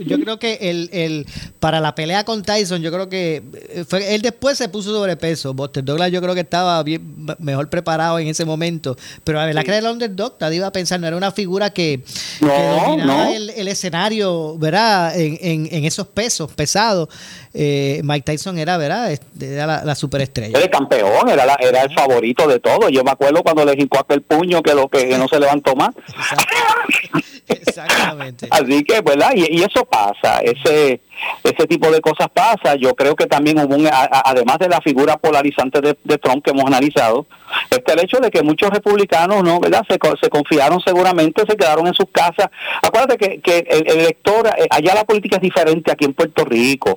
yo, creo que el, el para la pelea con Tyson, yo creo que eh, fue, él después se puso sobrepeso. Buster Douglas yo creo que estaba bien mejor preparado en ese momento. Pero la verdad que era el underdog, nadie iba a pensar, no era una figura que, No, que dominaba no. el, el escenario, ¿verdad? En, en, en esos pesos pesados. Eh, Mike Tyson era, ¿verdad? Este, Era la, la superestrella. Era el campeón, era, la- era el favorito de todo. Yo me acuerdo cuando le jincó aquel puño que lo que, que no se levantó más. Exactamente. Así que, ¿verdad? Y, y eso pasa, ese ese tipo de cosas pasa. Yo creo que también hubo un, a- a- además de la figura polarizante de, de Trump que hemos analizado, este el hecho de que muchos republicanos, ¿no? ¿Verdad? Se, se confiaron seguramente, se quedaron en sus casas. Acuérdate que, que el, el elector, eh, allá la política es diferente aquí en Puerto Rico.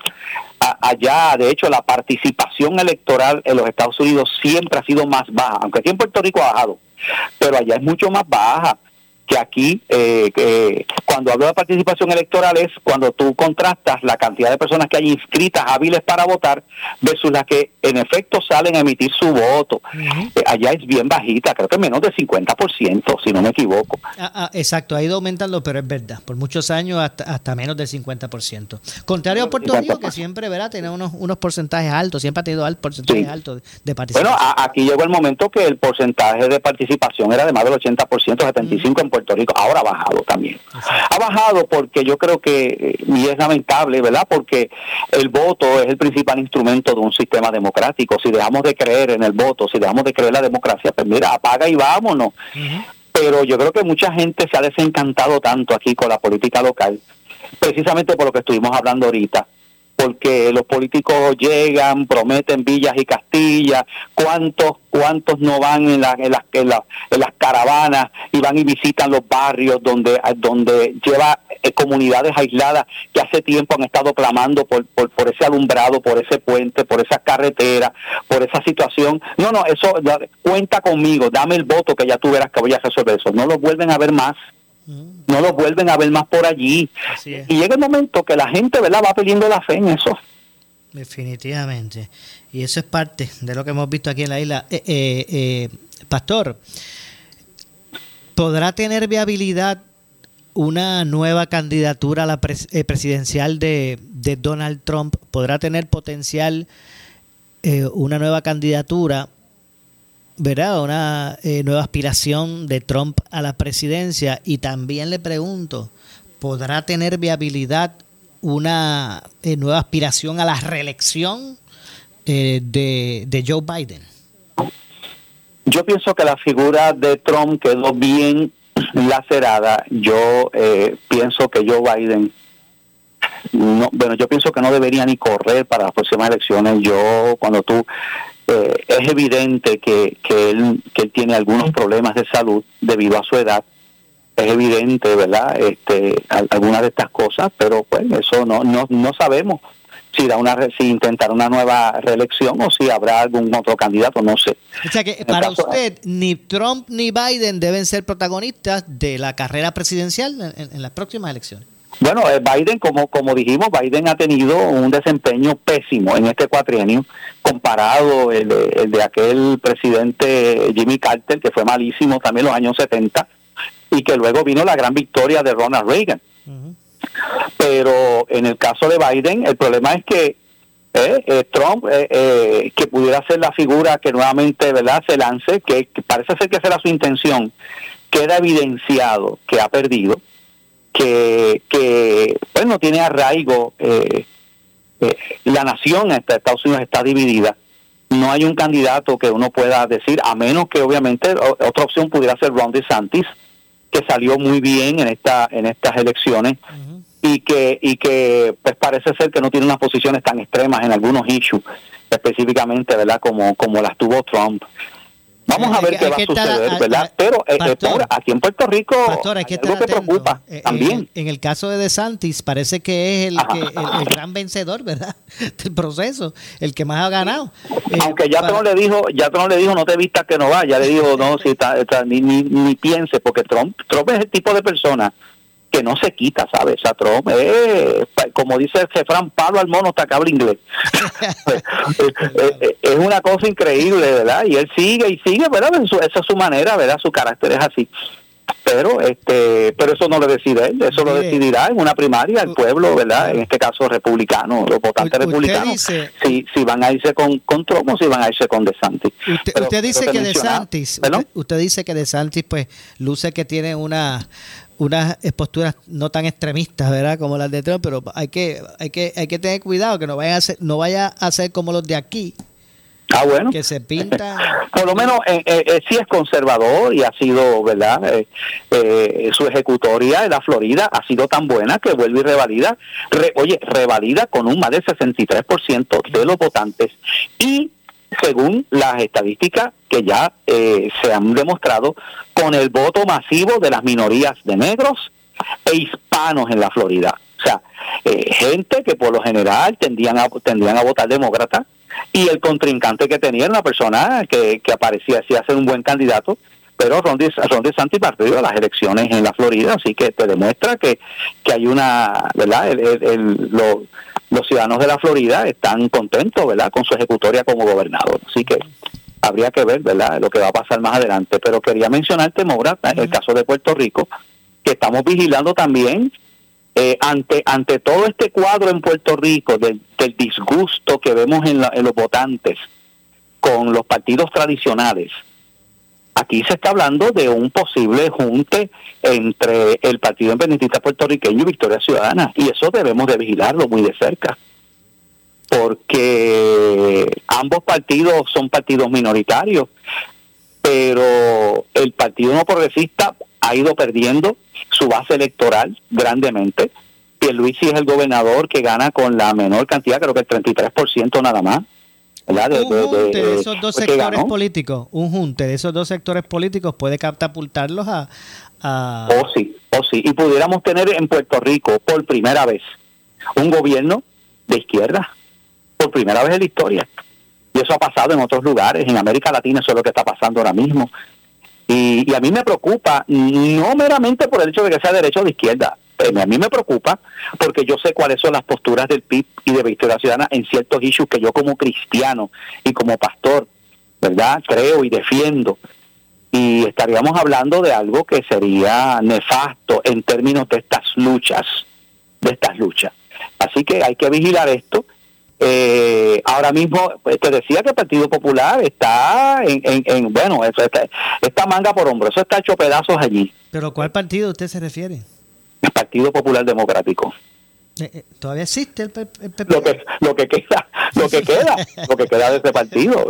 A- allá, de hecho, la participación electoral en los Estados Unidos siempre ha sido más baja, aunque aquí en Puerto Rico ha bajado, pero allá es mucho más baja que aquí, eh, que cuando hablo de participación electoral es cuando tú contrastas la cantidad de personas que hay inscritas hábiles para votar versus las que en efecto salen a emitir su voto. Eh, allá es bien bajita, creo que menos del 50%, si no me equivoco. Ah, ah, exacto, ha ido aumentando, pero es verdad. Por muchos años hasta, hasta menos del 50%. Contrario a Puerto Rico, que siempre, ¿verdad? Tiene unos, unos porcentajes altos, siempre ha tenido al- porcentajes altos de, participación. Bueno, a- aquí llegó el momento que el porcentaje de participación era de más del 80%, 75% en Puerto Ahora ha bajado también. Ha bajado porque yo creo que, eh, y es lamentable, ¿verdad? Porque el voto es el principal instrumento de un sistema democrático. Si dejamos de creer en el voto, si dejamos de creer en la democracia, pues mira, apaga y vámonos. Pero yo creo que mucha gente se ha desencantado tanto aquí con la política local, precisamente por lo que estuvimos hablando ahorita porque los políticos llegan, prometen villas y castillas, cuántos cuántos no van en, la- en las en, la- en las caravanas y van y visitan los barrios donde donde lleva eh, comunidades aisladas que hace tiempo han estado clamando por, por ese alumbrado, por ese puente, por esa carretera, por esa situación. No, no, eso cuenta conmigo, dame el voto que ya tú verás que voy a resolver eso. No lo vuelven a ver más no los vuelven a ver más por allí. Y llega el momento que la gente, ¿verdad?, va perdiendo la fe en eso. Definitivamente. Y eso es parte de lo que hemos visto aquí en la isla. Eh, eh, eh, Pastor, ¿podrá tener viabilidad una nueva candidatura a la pres- eh, presidencial de, de Donald Trump? ¿Podrá tener potencial eh, una nueva candidatura, ¿verdad? Una eh, nueva aspiración de Trump a la presidencia. Y también le pregunto, ¿podrá tener viabilidad una eh, nueva aspiración a la reelección eh, de, Joe Biden? Yo pienso que la figura de Trump quedó bien lacerada. Yo eh, pienso que Joe Biden, no, bueno, yo pienso que no debería ni correr para las próximas elecciones. Yo, cuando tú, eh, es evidente que, que, él, que él tiene algunos problemas de salud debido a su edad. Es evidente, ¿verdad? Este, al- algunas de estas cosas, pero pues eso no, no, no sabemos si da una si intentará una nueva reelección o si habrá algún otro candidato, no sé. O sea que para caso- usted ni Trump ni Biden deben ser protagonistas de la carrera presidencial en, en las próximas elecciones. Bueno, eh, Biden, como, como dijimos, Biden ha tenido un desempeño pésimo en este cuatrienio, comparado el de, el de aquel presidente Jimmy Carter, que fue malísimo también en los años 70, y que luego vino la gran victoria de Ronald Reagan. Pero en el caso de Biden, el problema es que eh, eh, Trump, eh, eh, que pudiera ser la figura que nuevamente verdad se lance, que, que parece ser que será su intención, queda evidenciado que ha perdido, que, que pues no tiene arraigo, eh, eh, la nación Estados Unidos está dividida, no hay un candidato que uno pueda decir, a menos que obviamente o- otra opción pudiera ser Ron DeSantis, que salió muy bien en esta en estas elecciones y que y que pues parece ser que no tiene unas posiciones tan extremas en algunos issues específicamente verdad como como las tuvo Trump vamos a ver qué va a suceder verdad pero eh, eh, Pastor. Aquí en Puerto Rico Pastor, hay que algo preocupa Eh, también En, en el caso de DeSantis parece que es el, que, el, el gran vencedor, ¿verdad? Del proceso, el que más ha ganado. Eh, aunque ya para- Trump le dijo ya Trump le dijo no te vistas que no va ya le dijo no si está- está- ni, ni, ni piense porque Trump Trump es el tipo de persona que no se quita, ¿sabes? Es, pa- como dice el refrán, palo al mono hasta que habla inglés. Eh, eh, es una cosa increíble, ¿verdad? Y él sigue y sigue, ¿verdad? Esa es su manera, ¿verdad? Su carácter es así. Pero este pero eso no lo decide él, eso lo decidirá en una primaria el pueblo, ¿verdad? En este caso republicano, los votantes republicanos, dice- si, si van a irse con, con Trump o si van a irse con DeSantis. Usted, Pero- usted dice que DeSantis, usted, usted dice que DeSantis pues luce que tiene una unas posturas no tan extremistas, ¿verdad? Como las de Trump, pero hay que hay que hay que tener cuidado que no vaya a ser no vaya a ser como los de aquí, Ah, bueno. que se pintan por lo menos eh, eh, eh, sí es conservador y ha sido, ¿verdad? Eh, eh, su ejecutoria en la Florida ha sido tan buena que vuelve y revalida, re- oye, revalida con un más del 63% de los votantes y según las estadísticas que ya eh, se han demostrado, con el voto masivo de las minorías de negros e hispanos en la Florida. O sea, eh, gente que por lo general tendían a, tendrían a votar demócrata y el contrincante que tenía era una persona que, que aparecía así a ser un buen candidato, pero Ron, De- Ron DeSantis perdió las elecciones en la Florida, así que te demuestra que, que hay una, ¿verdad? El- el- el- lo- los ciudadanos de la Florida están contentos, ¿verdad? Con su ejecutoria como gobernador, así que habría que ver, ¿verdad? Lo que va a pasar más adelante, pero quería mencionarte, Maura, el caso de Puerto Rico, que estamos vigilando también eh, ante ante todo este cuadro en Puerto Rico del, del disgusto que vemos en, la- en los votantes con los partidos tradicionales, aquí se está hablando de un posible junte entre el Partido Independentista puertorriqueño y Victoria Ciudadana, y eso debemos de vigilarlo muy de cerca, porque ambos partidos son partidos minoritarios, pero el Partido No Progresista ha ido perdiendo su base electoral grandemente. Pierluisi es el gobernador que gana con la menor cantidad, creo que el 33% nada más. De- un de- de- junte de esos dos sectores ganó. políticos, un junte de esos dos sectores políticos puede catapultarlos a, a Oh, sí, oh, sí. Y pudiéramos tener en Puerto Rico por primera vez un gobierno de izquierda, por primera vez en la historia. Y eso ha pasado en otros lugares, en América Latina eso es lo que está pasando ahora mismo. Y, a mí me preocupa, no meramente por el hecho de que sea derecho o de izquierda, eh, a mí me preocupa porque yo sé cuáles son las posturas del PIB y de Victoria Ciudadana en ciertos issues que yo como cristiano y como pastor, ¿verdad? Creo y defiendo. Y estaríamos hablando de algo que sería nefasto en términos de estas luchas, de estas luchas. Así que hay que vigilar esto. Eh, ahora mismo pues, te decía que el Partido Popular está en, en- en- bueno, eso está, está manga por hombro, eso está hecho pedazos allí, ¿Pero cuál partido usted se refiere? el Partido Popular Democrático. Eh, eh, ¿Todavía existe el, el PP? lo que lo que queda lo que queda lo que queda de ese partido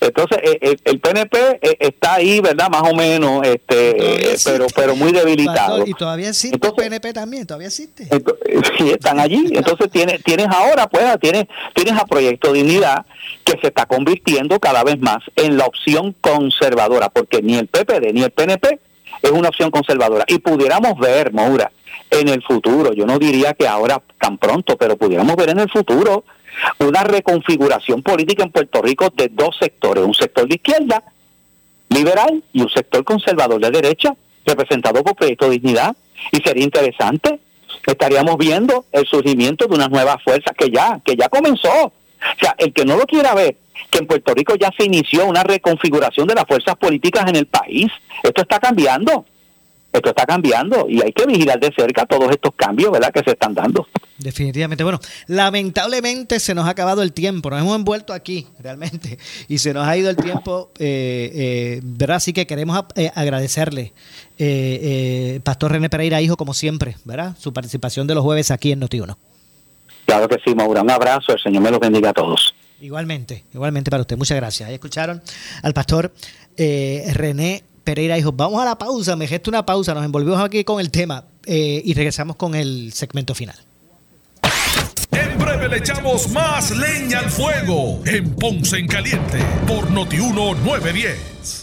entonces eh, eh, el PNP está ahí verdad más o menos este pero pero muy debilitado ¿Y todavía existe el PNP también? ¿Todavía existe? Ento- sí están allí entonces tienes tienes ahora pues tienes tienes a Proyecto Dignidad que se está convirtiendo cada vez más en la opción conservadora porque ni el PPD ni el PNP es una opción conservadora y pudiéramos ver Moura en el futuro yo no diría que ahora tan pronto pero pudiéramos ver en el futuro una reconfiguración política en Puerto Rico de dos sectores un sector de izquierda liberal y un sector conservador de derecha, representado por Proyecto Dignidad. Y sería interesante, estaríamos viendo el surgimiento de unas nuevas fuerzas que ya, que ya comenzó. O sea, el que no lo quiera ver, que en Puerto Rico ya se inició una reconfiguración de las fuerzas políticas en el país. Esto está cambiando. Esto está cambiando y hay que vigilar de cerca todos estos cambios, ¿verdad?, que se están dando. Definitivamente. Bueno, lamentablemente se nos ha acabado el tiempo. Nos hemos envuelto aquí, realmente. Y se nos ha ido el tiempo, eh, eh, ¿verdad? Así que queremos eh, agradecerle, eh, eh, Pastor René Pereira, hijo, como siempre, ¿verdad? Su participación de los jueves aquí en Noti1. Claro que sí, Maura. Un abrazo. El Señor me los bendiga a todos. Igualmente, igualmente para usted. Muchas gracias. Ahí escucharon al pastor eh, René Pereira, hijo. Vamos a la pausa, me gesto una pausa. Nos envolvimos aquí con el tema eh, y regresamos con el segmento final. En breve le echamos más leña al fuego en Ponce en Caliente por Notiuno 910.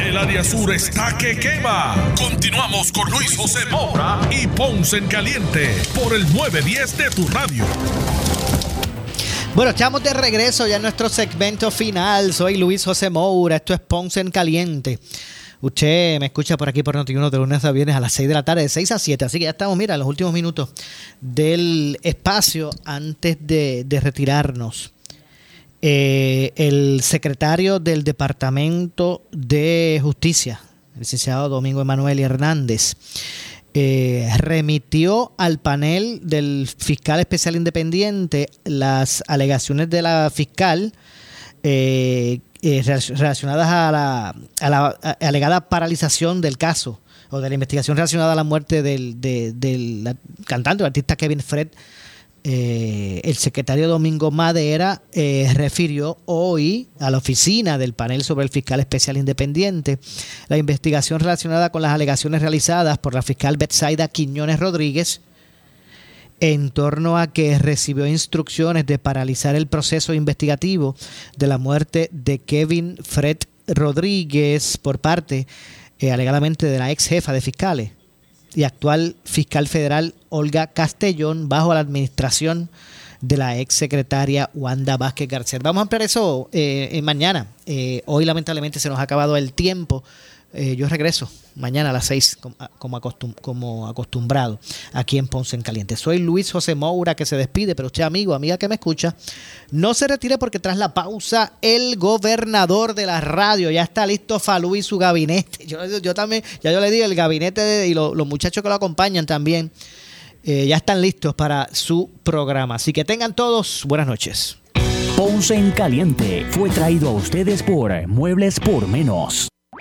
El área sur está que quema. Continuamos con Luis José Moura y Ponce en Caliente por el 910 de tu radio. Bueno, estamos de regreso ya en nuestro segmento final. Soy Luis José Moura, esto es Ponce en Caliente. Usted me escucha por aquí por Noti1 de lunes a viernes a las 6 de la tarde, de 6 a 7. Así que ya estamos, mira, en los últimos minutos del espacio antes de, de retirarnos. Eh, el secretario del Departamento de Justicia, el licenciado Domingo Emanuel Hernández, eh, remitió al panel del fiscal especial independiente las alegaciones de la fiscal eh, eh, relac- relacionadas a la, a la alegada paralización del caso o de la investigación relacionada a la muerte del, de- del cantante o artista Kevin Fred. Eh, el secretario Domingo Madera eh, refirió hoy a la oficina del panel sobre el fiscal especial independiente. La investigación relacionada con las alegaciones realizadas por la fiscal Betsaida Quiñones Rodríguez en torno a que recibió instrucciones de paralizar el proceso investigativo de la muerte de Kevin Fred Rodríguez por parte, eh, alegadamente, de la ex jefa de fiscales y actual fiscal federal Olga Castellón bajo la administración de la ex secretaria Wanda Vázquez García. Vamos a ampliar eso eh, eh, mañana. Eh, hoy lamentablemente se nos ha acabado el tiempo. Eh, yo regreso mañana a las 6 como, como, acostum- como acostumbrado aquí en Ponce en Caliente. Soy Luis José Moura que se despide, pero usted amigo, amiga que me escucha, no se retire porque tras la pausa el gobernador de la radio ya está listo Falú y su gabinete. Yo, yo también, ya yo le digo, el gabinete y lo- los muchachos que lo acompañan también eh, ya están listos para su programa. Así que tengan todos buenas noches. Ponce en Caliente fue traído a ustedes por Muebles por Menos.